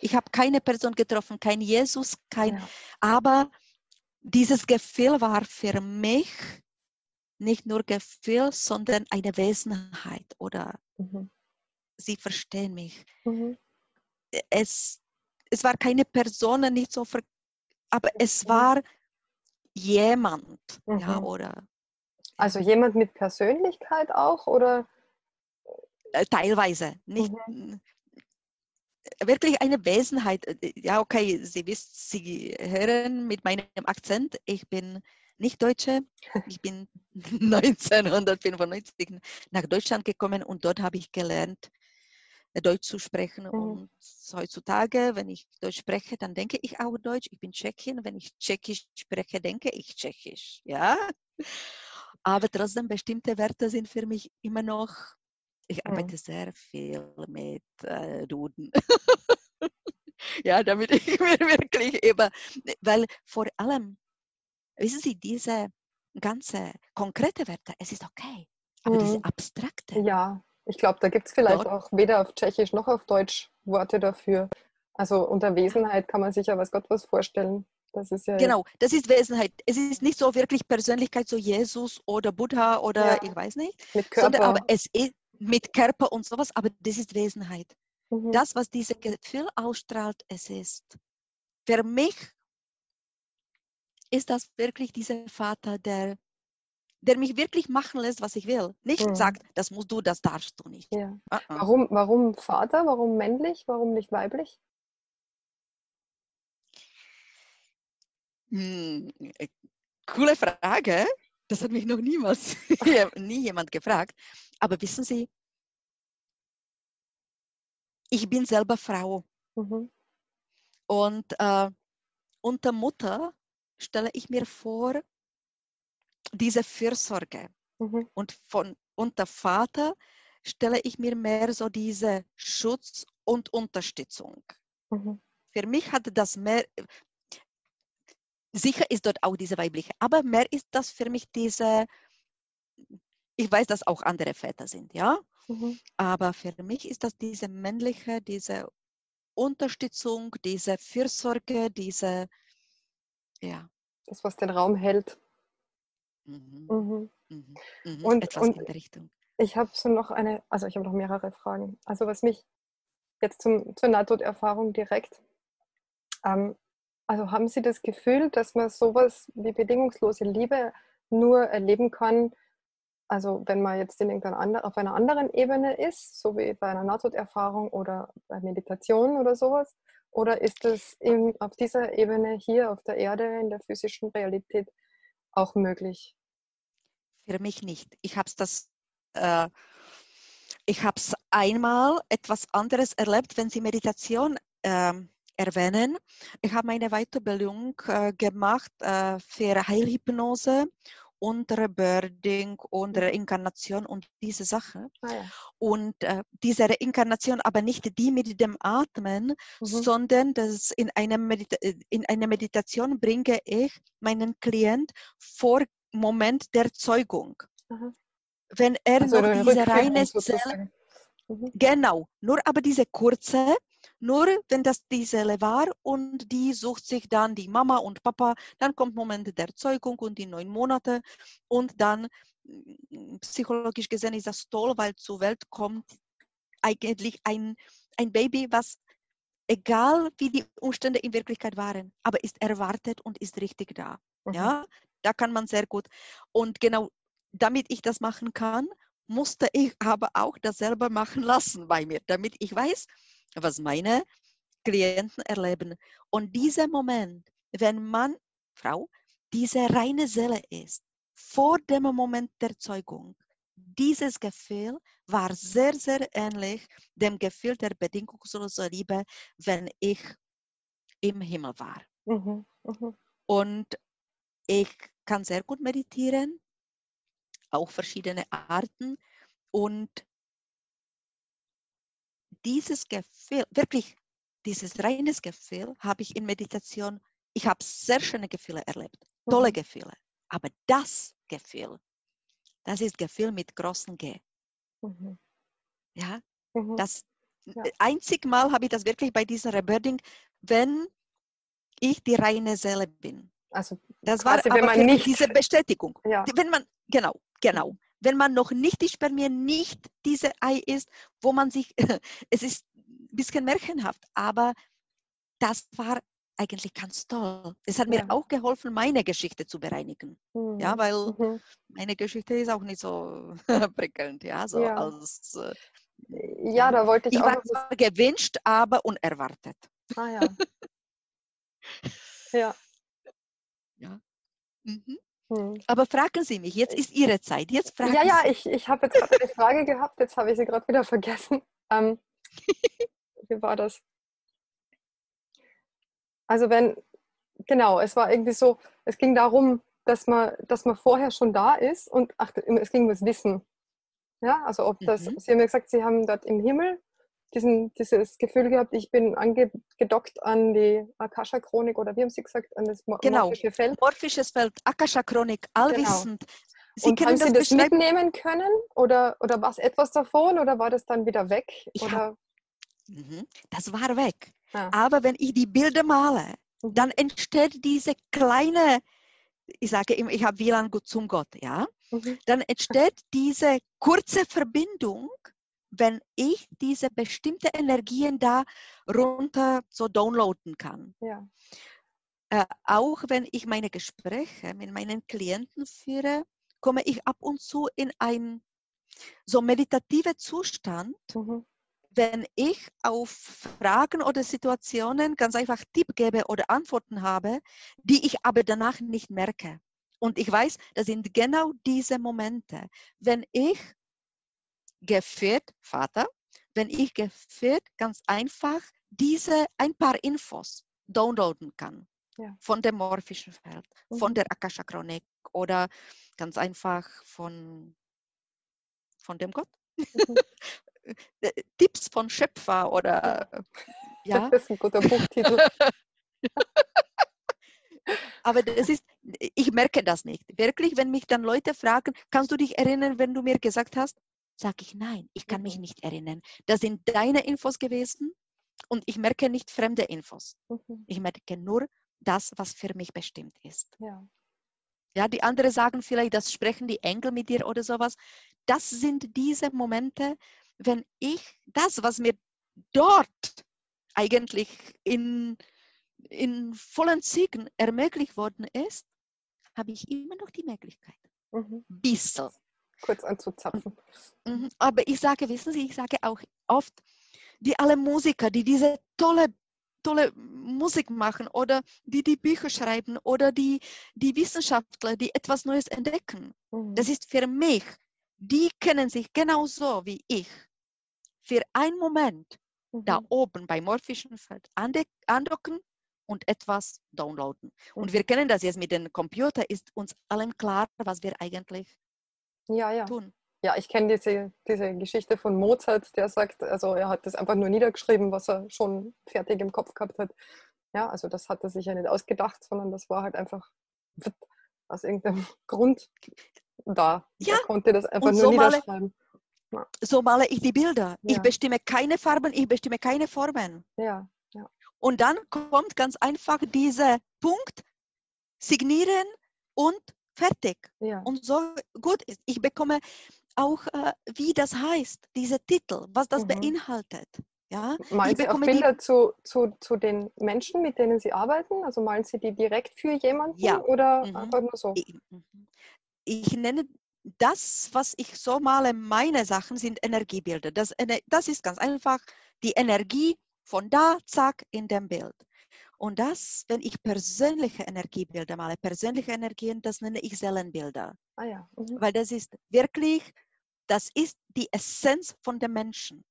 Ich habe keine Person getroffen, kein Jesus, kein, Ja. aber dieses Gefühl war für mich nicht nur Gefühl, sondern eine Wesenheit oder Mhm. sie verstehen mich. Mhm. Es, es war keine Person, nicht so, ver aber es Mhm. war jemand, ja, Mhm. oder Also jemand mit Persönlichkeit auch oder? äh, teilweise nicht n- wirklich eine Wesenheit. Äh, Ja, okay, Sie wissen, Sie hören mit meinem Akzent, ich bin nicht Deutsche. Ich bin 1995 nach Deutschland gekommen und dort habe ich gelernt, äh, Deutsch zu sprechen. Mhm. Und heutzutage, wenn ich Deutsch spreche, dann denke ich auch Deutsch. Ich bin Tschechin. Wenn ich Tschechisch spreche, denke ich Tschechisch. Ja? Aber trotzdem, bestimmte Wörter sind für mich immer noch, ich Mhm. arbeite sehr viel mit äh, Duden. ja, damit ich mir wirklich über, weil vor allem, wissen Sie, diese ganze konkrete Wörter, es ist okay. Aber diese Mhm. abstrakte, Ja, ich glaube, da gibt es vielleicht Dort- auch weder auf Tschechisch noch auf Deutsch Worte dafür. Also unter Wesenheit kann man sich ja was Gott was vorstellen. Das ist ja Genau, das ist Wesenheit. Es ist nicht so wirklich Persönlichkeit, so Jesus oder Buddha oder Ja. ich weiß nicht, mit sondern Körper. aber es ist mit Körper und sowas, aber das ist Wesenheit. Mhm. Das, was dieses Gefühl ausstrahlt, es ist. Für mich ist das wirklich dieser Vater, der, der mich wirklich machen lässt, was ich will. Nicht Mhm. sagt, das musst du, das darfst du nicht. ja. Ah, ah. Warum, warum Vater? Warum männlich? Warum nicht weiblich? Hm, äh, coole Frage. Das hat mich noch niemals nie jemand gefragt. Aber wissen Sie, ich bin selber Frau Mhm. und äh, unter Mutter stelle ich mir vor, diese Fürsorge. Mhm. Und von unter Vater stelle ich mir mehr so diese Schutz und Unterstützung. Mhm. Für mich hat das mehr, sicher ist dort auch diese weibliche, aber mehr ist das für mich diese, ich weiß, dass auch andere Väter sind, ja, mhm. aber für mich ist das diese männliche, diese Unterstützung, diese Fürsorge, diese, ja. Das, was den Raum hält. Mhm. Mhm. Mhm. mhm. Und, Etwas und in der Richtung. Ich habe so noch eine, also ich habe noch mehrere Fragen. Also was mich jetzt zum, zur Nahtoderfahrung direkt, ähm, also haben Sie das Gefühl, dass man sowas wie bedingungslose Liebe nur erleben kann, also wenn man jetzt in irgendeiner auf einer anderen Ebene ist, so wie bei einer Nahtoderfahrung oder bei Meditation oder sowas, oder ist es auf dieser Ebene hier auf der Erde in der physischen Realität auch möglich? Für mich nicht. Ich habe das, äh, ich habe es einmal etwas anderes erlebt, wenn Sie Meditation äh, erwähnen. Ich habe meine Weiterbildung äh, gemacht äh, für Heilhypnose und Rebirthing und Reinkarnation und diese Sache. Ah, ja. Und äh, diese Reinkarnation aber nicht die mit dem Atmen, mhm. sondern das in, einer Medita in eine Meditation bringe ich meinen Klient vor Moment der Zeugung. Mhm. Wenn er also noch diese reine Zelle, mhm. genau, nur aber diese kurze, nur wenn das die Seele war und die sucht sich dann die Mama und Papa, dann kommt Moment der Zeugung und die neun Monate und dann mm, psychologisch gesehen ist das toll, weil zur Welt kommt eigentlich ein, ein Baby, was egal wie die Umstände in Wirklichkeit waren, aber ist erwartet und ist richtig da. Mhm. Ja, da kann man sehr gut. Und genau damit ich das machen kann, musste ich aber auch das selber machen lassen bei mir, damit ich weiß, was meine Klienten erleben. Und dieser Moment, wenn man, Frau, diese reine Seele ist, vor dem Moment der Zeugung, dieses Gefühl war sehr, sehr ähnlich dem Gefühl der bedingungslosen Liebe, wenn ich im Himmel war. Mhm, mh. Und ich kann sehr gut meditieren, auch verschiedene Arten. Und dieses Gefühl, wirklich dieses reines Gefühl, habe ich in Meditation, ich habe sehr schöne Gefühle erlebt, tolle mhm. Gefühle. Aber das Gefühl, das ist Gefühl mit großen G. Mhm. Ja, mhm. das ja. einzig Mal habe ich das wirklich bei diesem Rebirthing, wenn ich die reine Seele bin. Also das war aber wenn man nicht diese Bestätigung. Ja. Wenn man genau, genau wenn man noch nicht die Spermie nicht diese Ei ist, wo man sich, es ist ein bisschen märchenhaft, aber das war eigentlich ganz toll. Es hat ja. mir auch geholfen, meine Geschichte zu bereinigen. Mhm. Ja, weil mhm. meine Geschichte ist auch nicht so prickelnd, ja, so ja. als äh, ja, da wollte ich, ich auch. war zwar gewünscht, aber unerwartet. Ah ja. ja. Ja. Mhm. Hm. Aber fragen Sie mich, jetzt ist Ihre Zeit. Jetzt fragen ja, ja, ich, ich habe jetzt gerade eine Frage gehabt, jetzt habe ich sie gerade wieder vergessen. Ähm, wie war das? Also wenn, genau, es war irgendwie so, es ging darum, dass man, dass man vorher schon da ist und ach, es ging um das Wissen. Ja, also ob das, mhm. Sie haben ja gesagt, Sie haben dort im Himmel diesen, dieses Gefühl gehabt, ich bin angedockt an die Akasha-Chronik oder wie haben Sie gesagt, an das genau. morphische Feld? Morphisches Feld, Akasha-Chronik, allwissend. Genau. Sie und haben Sie das, das mitnehmen können oder, oder war es etwas davon oder war das dann wieder weg? Hab, mhm, das war weg. Ja. Aber wenn ich die Bilder male, mhm. dann entsteht diese kleine, ich sage immer, ich habe WLAN zum Gott, ja? Mhm. Dann entsteht diese kurze Verbindung wenn ich diese bestimmte Energien da runter so downloaden kann. Ja. Äh, auch wenn ich meine Gespräche mit meinen Klienten führe, komme ich ab und zu in einen so meditativen Zustand, mhm. wenn ich auf Fragen oder Situationen ganz einfach Tipp gebe oder Antworten habe, die ich aber danach nicht merke. Und ich weiß, das sind genau diese Momente, wenn ich geführt, Vater, wenn ich geführt ganz einfach diese ein paar Infos downloaden kann. ja. von dem morphischen Feld, mhm. von der Akasha Chronik oder ganz einfach von, von dem Gott. Mhm. Äh, Tipps von Schöpfer oder ja. Das ist ein guter Buchtitel. Aber das ist, ich merke das nicht. Wirklich, wenn mich dann Leute fragen, kannst du dich erinnern, wenn du mir gesagt hast, sage ich nein, ich kann mich mhm. nicht erinnern. Das sind deine Infos gewesen und ich merke nicht fremde Infos. Mhm. Ich merke nur das, was für mich bestimmt ist. Ja. Ja, die anderen sagen vielleicht, das sprechen die Engel mit dir oder sowas. Das sind diese Momente, wenn ich das, was mir dort eigentlich in, in vollen Zügen ermöglicht worden ist, habe ich immer noch die Möglichkeit. Mhm. Bisschen. Kurz anzuzapfen. Mhm. Aber ich sage, wissen Sie, ich sage auch oft, die alle Musiker, die diese tolle, tolle Musik machen oder die die Bücher schreiben oder die, die Wissenschaftler, die etwas Neues entdecken, mhm. das ist für mich, die kennen sich genauso wie ich. Für einen Moment mhm. da oben beim morphischen Feld andocken und etwas downloaden. Und wir kennen das jetzt mit dem Computer, ist uns allen klar, was wir eigentlich ja, ja. tun. Ja, ich kenne diese, diese Geschichte von Mozart, der sagt, also er hat das einfach nur niedergeschrieben, was er schon fertig im Kopf gehabt hat. Ja, also das hat er sich ja nicht ausgedacht, sondern das war halt einfach aus irgendeinem Grund da. Ja. Er konnte das einfach nur so niederschreiben. Male, so male ich die Bilder. Ja. Ich bestimme keine Farben, ich bestimme keine Formen. Ja, ja. Und dann kommt ganz einfach dieser Punkt, signieren und fertig. Ja. Und so gut ist. Ich bekomme auch, äh, wie das heißt, dieser Titel, was das mhm. beinhaltet. Ja? Malen ich Sie auch Bilder zu, zu, zu den Menschen, mit denen Sie arbeiten? Also malen Sie die direkt für jemanden ja. oder mhm. einfach nur so? Ich, mhm. ich, nenne das, was ich so male, meine Sachen sind Energiebilder. Das, das ist ganz einfach die Energie von da, zack, in dem Bild. Und das, wenn ich persönliche Energiebilder male, persönliche Energien, das nenne ich Seelenbilder. Ah ja. Mhm. Weil das ist wirklich, das ist die Essenz von dem Menschen.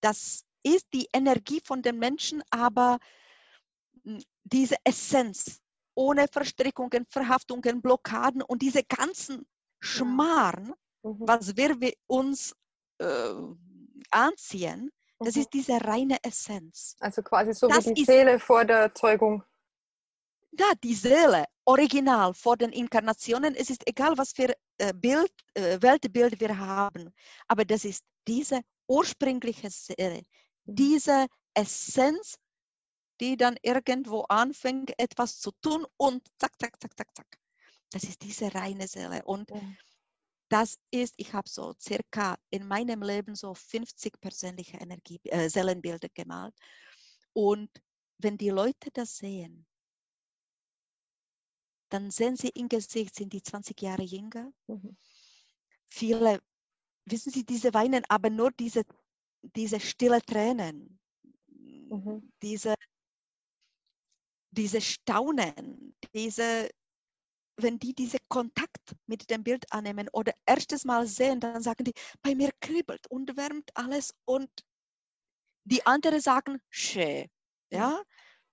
Das ist die Energie von dem Menschen, aber hm, diese Essenz ohne Verstrickungen, Verhaftungen, Blockaden und diese ganzen Schmarrn, mhm. was wir uns äh, anziehen, das mhm. ist diese reine Essenz. Also quasi so das wie die Seele vor der Zeugung. Ja, die Seele, original vor den Inkarnationen. Es ist egal, was für äh, Bild, äh, Weltbild wir haben, aber das ist diese ursprüngliche Seele, mhm. diese Essenz, die dann irgendwo anfängt, etwas zu tun und zack, zack, zack, zack, zack. Das ist diese reine Seele. Und ja das ist, ich habe so circa in meinem Leben so 50 persönliche Energie, äh, Seelenbilder gemalt. Und wenn die Leute das sehen, dann sehen sie im Gesicht, sind die 20 Jahre jünger. Mhm. Viele, wissen Sie, diese weinen, aber nur diese, diese stille Tränen, mhm. diese, diese Staunen, diese wenn die diesen Kontakt mit dem Bild annehmen oder erstes Mal sehen, dann sagen die, bei mir kribbelt und wärmt alles und die anderen sagen, schön. Ja,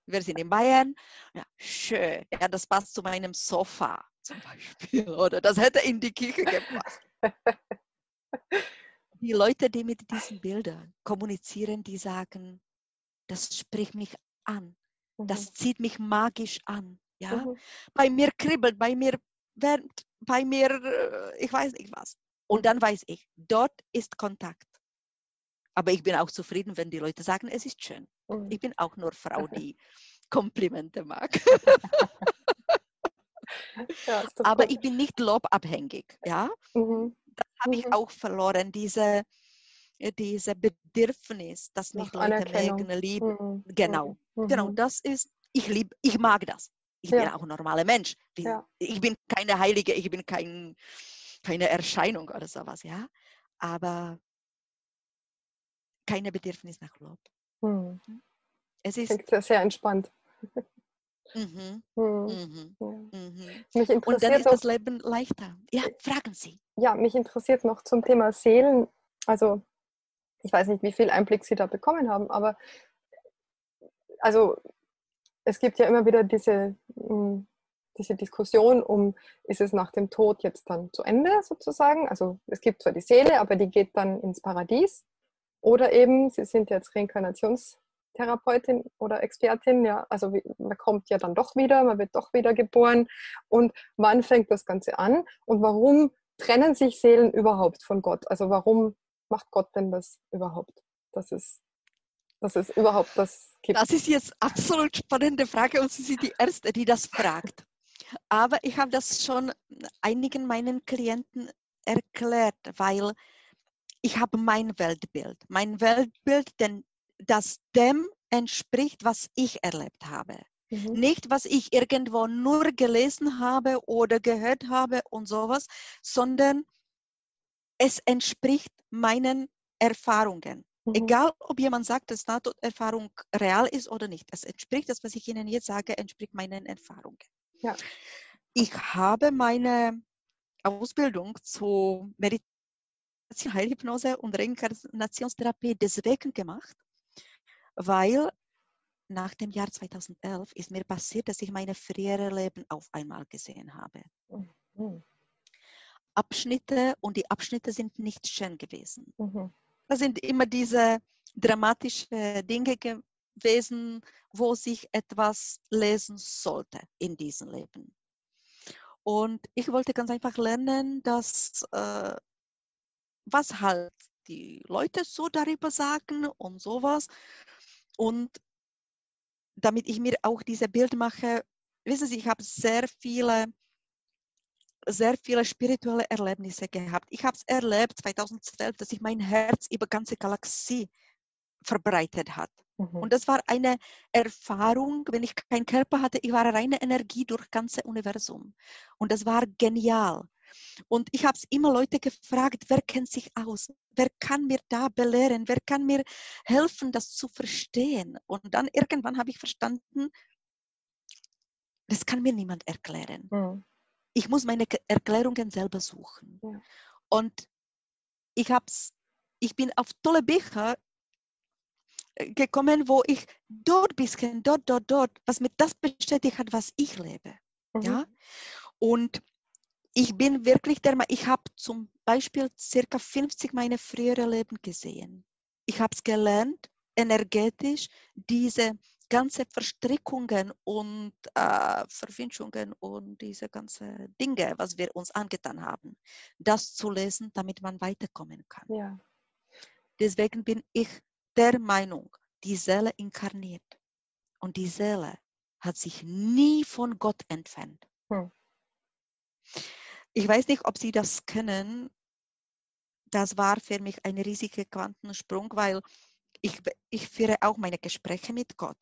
wir sind in Bayern, ja, schön. Ja, das passt zu meinem Sofa zum Beispiel oder das hätte in die Küche gepasst. die Leute, die mit diesen Bildern kommunizieren, die sagen, das spricht mich an, das mhm. zieht mich magisch an. Ja? Mhm. Bei mir kribbelt, bei mir wärmt, bei mir, äh, ich weiß nicht was. Und dann weiß ich, dort ist Kontakt. Aber ich bin auch zufrieden, wenn die Leute sagen, es ist schön. Mhm. Ich bin auch nur Frau, die Komplimente mag. ja, Aber ich bin nicht lobabhängig. Ja? Mhm. Das habe ich mhm. auch verloren, diese, diese Bedürfnis, dass mich Leute mögen, lieben. Mhm. Genau. Mhm. Genau, das ist, ich liebe, ich mag das. Ich ja. bin auch ein normaler Mensch. Ja. Ich bin keine Heilige, ich bin kein, keine Erscheinung oder sowas, ja. Aber keine Bedürfnis nach Lob. Hm. Es ist sehr, sehr entspannt. Mhm. Hm. Mhm. Mhm. Mich interessiert Und dann ist das Leben leichter. Ja, fragen Sie. Ja, mich interessiert noch zum Thema Seelen. Also, ich weiß nicht, wie viel Einblick Sie da bekommen haben, aber also es gibt ja immer wieder diese, hm, diese Diskussion um, ist es nach dem Tod jetzt dann zu Ende sozusagen? Also es gibt zwar die Seele, aber die geht dann ins Paradies. Oder eben, Sie sind jetzt Reinkarnationstherapeutin oder Expertin, ja, also man kommt ja dann doch wieder, man wird doch wieder geboren. Und wann fängt das Ganze an? Und warum trennen sich Seelen überhaupt von Gott? Also warum macht Gott denn das überhaupt? Das ist dass es überhaupt das gibt? Das ist jetzt absolut spannende Frage und Sie sind die Erste, die das fragt. Aber ich habe das schon einigen meinen Klienten erklärt, weil ich habe mein Weltbild. Mein Weltbild, denn das dem entspricht, was ich erlebt habe. Mhm. Nicht, was ich irgendwo nur gelesen habe oder gehört habe und sowas, sondern es entspricht meinen Erfahrungen. Mhm. Egal, ob jemand sagt, dass Nahtoderfahrung real ist oder nicht. Es entspricht, das, was ich Ihnen jetzt sage, entspricht meinen Erfahrungen. Ja. Ich habe meine Ausbildung zu Meditation, Heilhypnose und Reinkarnationstherapie deswegen gemacht, weil nach dem Jahr 2011 ist mir passiert, dass ich meine frühere Leben auf einmal gesehen habe. Mhm. Abschnitte und die Abschnitte sind nicht schön gewesen. Mhm. Das sind immer diese dramatischen Dinge gewesen, wo sich etwas lesen sollte in diesem Leben. Und ich wollte ganz einfach lernen, dass äh, was halt die Leute so darüber sagen und sowas. Und damit ich mir auch dieses Bild mache, wissen Sie, ich habe sehr viele sehr viele spirituelle Erlebnisse gehabt. Ich habe es erlebt 2012, dass sich mein Herz über ganze Galaxie verbreitet hat. Mhm. Und das war eine Erfahrung, wenn ich keinen Körper hatte, ich war reine Energie durch das ganze Universum. Und das war genial. Und ich habe immer Leute gefragt, wer kennt sich aus? Wer kann mir da belehren? Wer kann mir helfen, das zu verstehen? Und dann irgendwann habe ich verstanden, das kann mir niemand erklären. Mhm ich muss meine Erklärungen selber suchen. Ja. Und ich, hab's, ich bin auf tolle Bücher äh, gekommen, wo ich dort bisschen, dort, dort, dort, was mir das bestätigt hat, was ich lebe. Mhm. Ja? Und ich bin wirklich der Meinung, ich habe zum Beispiel circa 50 meine frühere Leben gesehen. Ich habe es gelernt, energetisch diese ganze Verstrickungen und äh, Verwünschungen und diese ganzen Dinge, was wir uns angetan haben, das zu lesen, damit man weiterkommen kann. Ja. Deswegen bin ich der Meinung, die Seele inkarniert und die Seele hat sich nie von Gott entfernt. Hm. Ich weiß nicht, ob Sie das kennen. Das war für mich ein riesiger Quantensprung, weil ich, ich führe auch meine Gespräche mit Gott.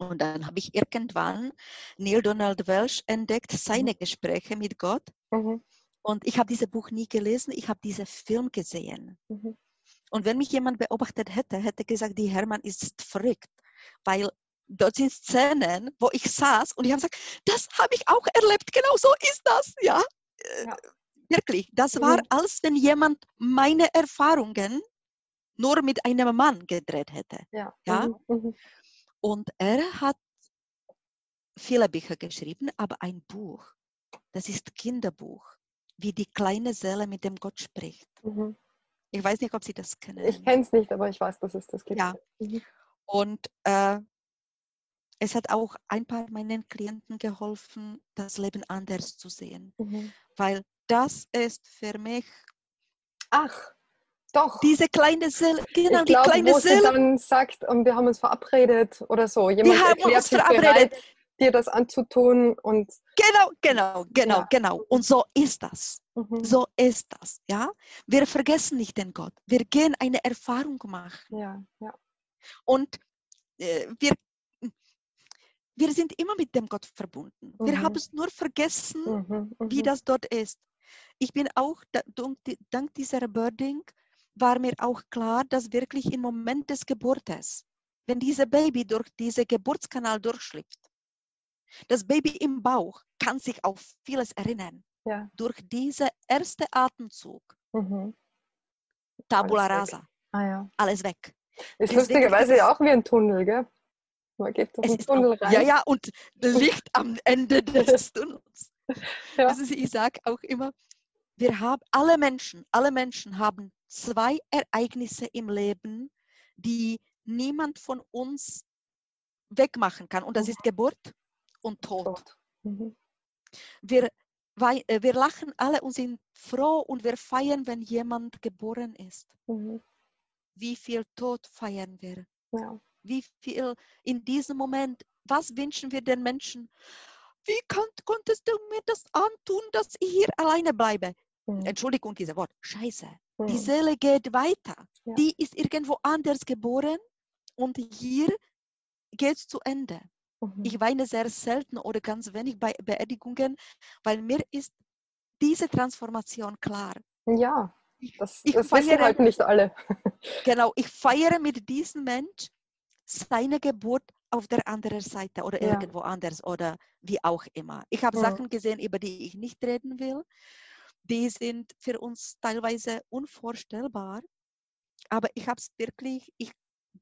Und dann habe ich irgendwann Neil Donald Welsh entdeckt, seine mhm. Gespräche mit Gott. Mhm. Und ich habe dieses Buch nie gelesen, ich habe diesen Film gesehen. Mhm. Und wenn mich jemand beobachtet hätte, hätte gesagt, die Hermann ist verrückt, weil dort sind Szenen, wo ich saß und ich habe gesagt, das habe ich auch erlebt, genau so ist das, ja. ja. Wirklich, das war, mhm. als wenn jemand meine Erfahrungen nur mit einem Mann gedreht hätte. Ja. ja? Mhm. Und er hat viele Bücher geschrieben, aber ein Buch, das ist Kinderbuch, wie die kleine Seele mit dem Gott spricht. Mhm. Ich weiß nicht, ob Sie das kennen. Ich kenne es nicht, aber ich weiß, dass es das gibt. Ja. Mhm. Und äh, es hat auch ein paar meinen Klienten geholfen, das Leben anders zu sehen. Mhm. Weil das ist für mich. Ach, doch. Diese kleine Seele, genau, ich glaub, die kleine wo Seele. sie dann sagt, und wir haben uns verabredet oder so. Jemand wir haben uns verabredet. Bereit, dir das anzutun und. Genau, genau, genau, ja. genau. Und so ist das. Mhm. So ist das, ja. Wir vergessen nicht den Gott. Wir gehen eine Erfahrung machen. Ja, ja. Und äh, wir wir sind immer mit dem Gott verbunden. Mhm. Wir haben es nur vergessen, mhm, wie mhm. das dort ist. Ich bin auch dank dieser Birding war mir auch klar, dass wirklich im Moment des Geburtes, wenn dieses Baby durch diesen Geburtskanal durchschlüpft, das Baby im Bauch kann sich auf vieles erinnern. Ja. Durch diesen ersten Atemzug. Mhm. Tabula alles rasa. Ah, ja. Alles weg. Ist lustigerweise auch wie ein Tunnel, gell? Man geht durch den Tunnel auch, rein. ja, ja, und Licht am Ende des Tunnels. Ja. Sie, ich sage auch immer, wir haben, alle Menschen, alle Menschen haben zwei Ereignisse im Leben, die niemand von uns wegmachen kann. Und das Mhm. ist Geburt und Tod. Mhm. Wir, äh, wir lachen alle und sind froh und wir feiern, wenn jemand geboren ist. Mhm. Wie viel Tod feiern wir? Ja. Wie viel in diesem Moment, was wünschen wir den Menschen? Wie konnt, konntest du mir das antun, dass ich hier alleine bleibe? Mhm. Entschuldigung, dieses Wort, Scheiße. Die Mhm. Seele geht weiter. Ja. Die ist irgendwo anders geboren und hier geht es zu Ende. Mhm. Ich weine sehr selten oder ganz wenig bei Beerdigungen, weil mir ist diese Transformation klar. Ja, das, ich das wissen feiere- halt nicht alle. Genau, ich feiere mit diesem Mensch seine Geburt auf der anderen Seite oder Ja. irgendwo anders oder wie auch immer. Ich habe Mhm. Sachen gesehen, über die ich nicht reden will. Die sind für uns teilweise unvorstellbar. Aber ich habe es wirklich, ich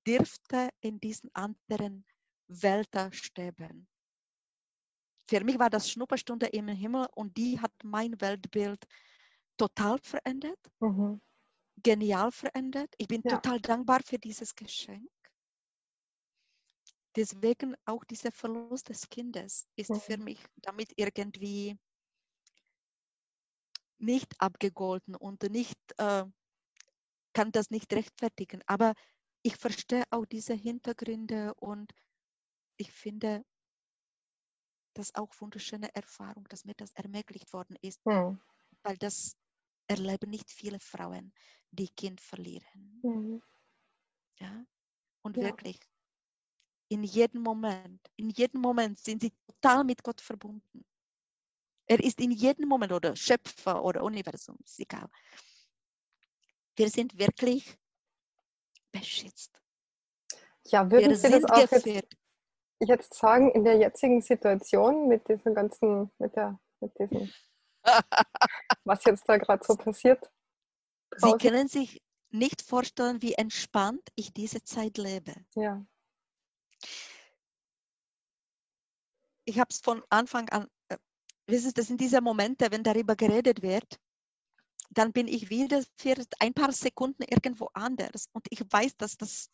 dürfte in diesen anderen Welten sterben. Für mich war das Schnupperstunde im Himmel und die hat mein Weltbild total verändert Mhm. genial verändert. Ich bin Ja. total dankbar für dieses Geschenk. Deswegen auch dieser Verlust des Kindes ist für Mhm. mich damit irgendwie nicht abgegolten und nicht äh, kann das nicht rechtfertigen. Aber ich verstehe auch diese Hintergründe und ich finde das auch wunderschöne Erfahrung, dass mir das ermöglicht worden ist, Mhm. weil das erleben nicht viele Frauen, die Kind verlieren. Mhm. Ja? Und Ja. wirklich, in jedem Moment, in jedem Moment sind sie total mit Gott verbunden. Er ist in jedem Moment oder Schöpfer oder Universum, ist egal. Wir sind wirklich beschützt. Ja, Wir würden Sie das auch jetzt, jetzt sagen, in der jetzigen Situation mit diesem ganzen, mit der, mit diesem, was jetzt da gerade so passiert? Sie draußen? können sich nicht vorstellen, wie entspannt ich diese Zeit lebe. Ja. ich habe es von Anfang an, wissen Sie, das sind diese Momente, wenn darüber geredet wird, dann bin ich wieder für ein paar Sekunden irgendwo anders und ich weiß, dass das,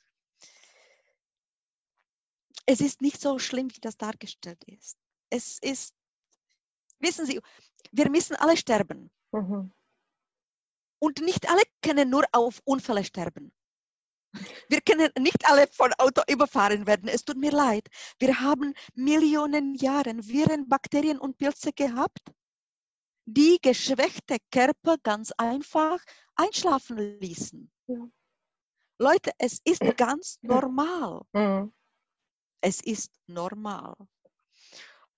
es ist nicht so schlimm, wie das dargestellt ist. Es ist, wissen Sie, wir müssen alle sterben Mhm. und nicht alle können nur auf Unfälle sterben. Wir können nicht alle von Auto überfahren werden. Es tut mir leid. Wir haben Millionen Jahre Viren, Bakterien und Pilze gehabt, die geschwächte Körper ganz einfach einschlafen ließen. Ja. Leute, es ist ganz normal. Mhm. Es ist normal.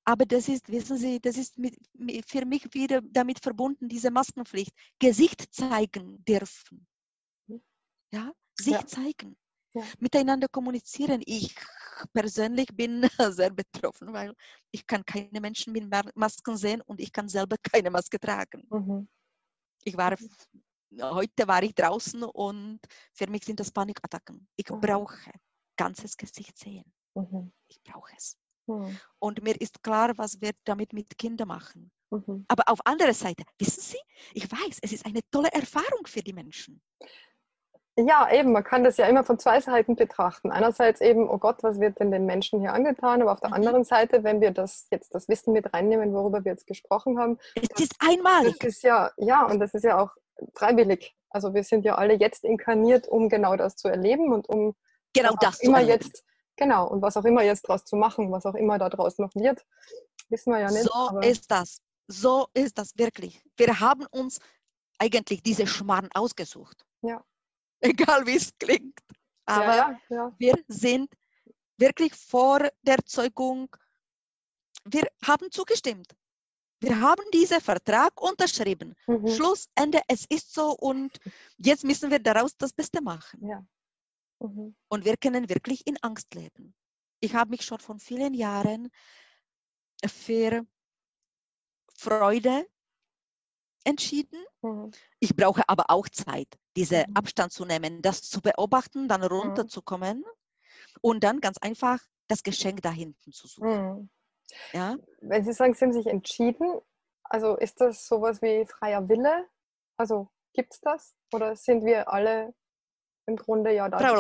Aber das ist, wissen Sie, das ist mit, mit, für mich wieder damit verbunden, diese Maskenpflicht. Gesicht zeigen dürfen. Ja, sich Ja. zeigen. Ja. Miteinander kommunizieren. Ich persönlich bin sehr betroffen, weil ich kann keine Menschen mit Masken sehen und ich kann selber keine Maske tragen. Mhm. Ich war, heute war ich draußen und für mich sind das Panikattacken. Ich Mhm. brauche ganzes Gesicht sehen. Mhm. Ich brauche es. Mhm. Und mir ist klar, was wir damit mit Kindern machen. Mhm. Aber auf andere Seite, wissen Sie, ich weiß, es ist eine tolle Erfahrung für die Menschen. Ja, eben, man kann das ja immer von zwei Seiten betrachten. Einerseits eben, oh Gott, was wird denn den Menschen hier angetan? Aber auf der Mhm. anderen Seite, wenn wir das jetzt das Wissen mit reinnehmen, worüber wir jetzt gesprochen haben, Es Das- ist einmalig. das ist ja, ja, und das ist ja auch freiwillig. Also wir sind ja alle jetzt inkarniert, um genau das zu erleben und um Genau das immer jetzt, genau, und was auch immer jetzt draus zu machen, was auch immer da draus noch wird, wissen wir ja nicht. So ist das. So ist das wirklich. Wir haben uns eigentlich diese Schmarrn ausgesucht. Ja. Egal wie es klingt. Aber ja, ja, ja. wir sind wirklich vor der Zeugung, wir haben zugestimmt. Wir haben diesen Vertrag unterschrieben. Mhm. Schluss, Ende, es ist so und jetzt müssen wir daraus das Beste machen. Mhm. Und wir können wirklich in Angst leben. Ich habe mich schon von vielen Jahren für Freude entschieden. Mhm. Ich brauche aber auch Zeit, diese Mhm. Abstand zu nehmen, das zu beobachten, dann runterzukommen und dann ganz einfach das Geschenk da hinten zu suchen. Mhm. Ja? Wenn Sie sagen, Sie haben sich entschieden, also ist das sowas wie freier Wille? Also gibt es das? Oder sind wir alle im Grunde ja da? Frau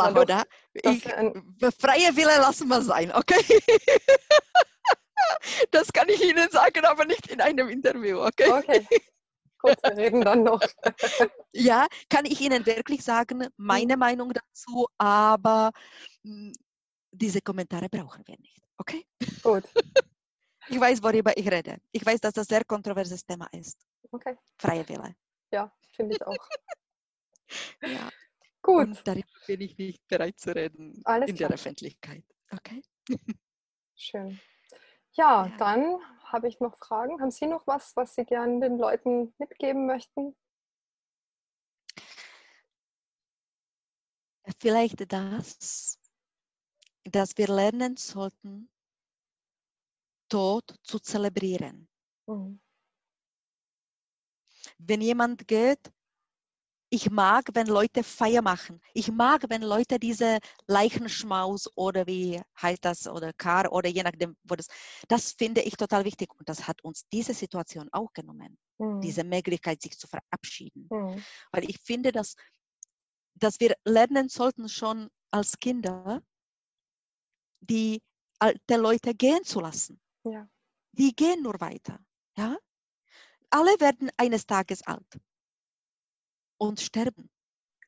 ein... freie Wille lassen wir sein, okay? das kann ich Ihnen sagen, aber nicht in einem Interview, okay? Okay. Wir reden dann noch. ja, kann ich Ihnen wirklich sagen, meine mhm. Meinung dazu, aber hm, diese Kommentare brauchen wir nicht, okay? Gut. Ich weiß, worüber ich rede. Ich weiß, dass das ein sehr kontroverses Thema ist. Okay. Freie Wille. Ja, finde ich auch. ja. Gut. Und darüber bin ich nicht bereit zu reden Alles in klar. der Öffentlichkeit. Okay. Schön. Ja, Ja. dann habe ich noch Fragen. Haben Sie noch was, was Sie gerne den Leuten mitgeben möchten? Vielleicht das, dass wir lernen sollten, Tod zu zelebrieren. Mhm. Wenn jemand geht, ich mag, wenn Leute Feier machen. Ich mag, wenn Leute diese Leichenschmaus oder wie heißt das oder Kar oder je nachdem, wo das, das finde ich total wichtig und das hat uns diese Situation auch genommen, Mhm. diese Möglichkeit, sich zu verabschieden. Mhm. Weil ich finde, dass, dass wir lernen sollten schon als Kinder, die alte Leute gehen zu lassen. Ja. Die gehen nur weiter. Ja? Alle werden eines Tages alt und sterben.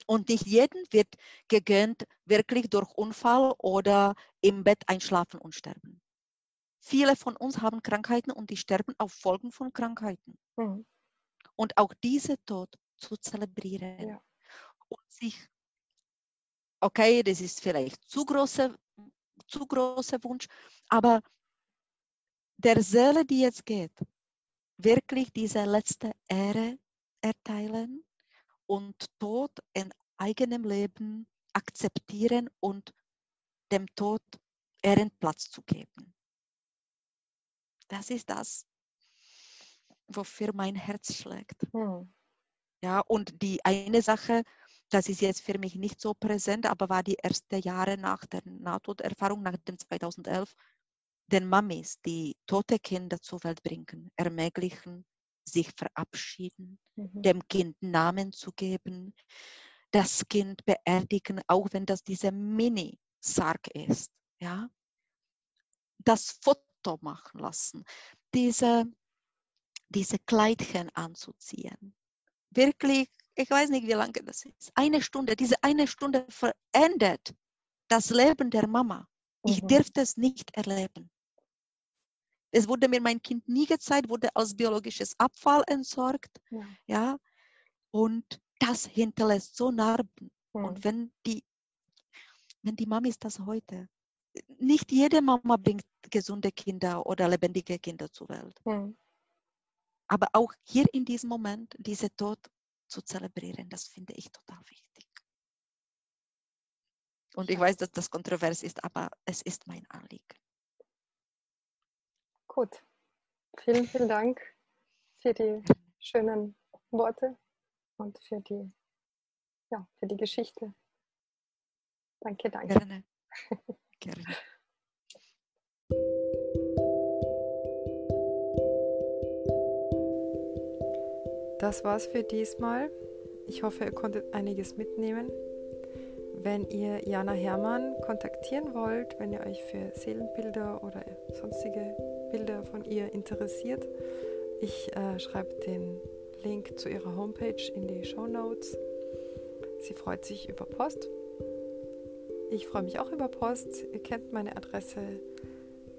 Und nicht jedem wird gegönnt, wirklich durch Unfall oder im Bett einschlafen und sterben. Viele von uns haben Krankheiten und die sterben auf Folgen von Krankheiten. Mhm. Und auch diese Tod zu zelebrieren Ja. und sich, okay, das ist vielleicht zu großer, zu großer Wunsch, aber der Seele, die jetzt geht, wirklich diese letzte Ehre erteilen und Tod in eigenem Leben akzeptieren und dem Tod Ehrenplatz zu geben. Das ist das, wofür mein Herz schlägt. Mhm. Ja, und die eine Sache, das ist jetzt für mich nicht so präsent, aber war die ersten Jahre nach der Nahtoderfahrung, nach dem 2011, den Mamis, die tote Kinder zur Welt bringen, ermöglichen, sich verabschieden, Mhm. dem Kind Namen zu geben, das Kind beerdigen, auch wenn das diese Mini-Sarg ist. Ja? Das Foto machen lassen, diese, diese Kleidchen anzuziehen. Wirklich, ich weiß nicht, wie lange das ist. Eine Stunde, diese eine Stunde verändert das Leben der Mama. Ich Mhm. durfte es nicht erleben. Es wurde mir mein Kind nie gezeigt, wurde als biologisches Abfall entsorgt. Ja. Ja, und das hinterlässt so Narben. Mhm. Und wenn die, wenn die Mamis das heute, nicht jede Mama bringt gesunde Kinder oder lebendige Kinder zur Welt. Mhm. Aber auch hier in diesem Moment, diese Tod zu zelebrieren, das finde ich total wichtig. Und ich weiß, dass das kontrovers ist, aber es ist mein Anliegen. Gut. Vielen, vielen Dank für die schönen Worte und für die, ja, für die Geschichte. Danke, danke. Gerne. Gerne. Das war's für diesmal. Ich hoffe, ihr konntet einiges mitnehmen. Wenn ihr Jana Hermann kontaktieren wollt, wenn ihr euch für Seelenbilder oder sonstige Bilder von ihr interessiert, ich äh, schreibe den Link zu ihrer Homepage in die Show Notes. Sie freut sich über Post. Ich freue mich auch über Post. Ihr kennt meine Adresse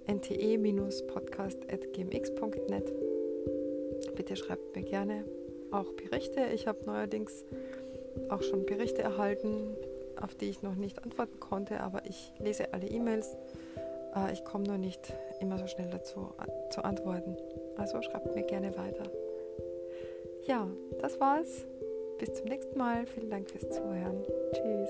nte-podcast.gmx.net. Bitte schreibt mir gerne auch Berichte. Ich habe neuerdings auch schon Berichte erhalten, auf die ich noch nicht antworten konnte, aber ich lese alle E-Mails. Äh, ich komme nur nicht immer so schnell dazu zu antworten. Also schreibt mir gerne weiter. Ja, das war's. Bis zum nächsten Mal. Vielen Dank fürs Zuhören. Tschüss.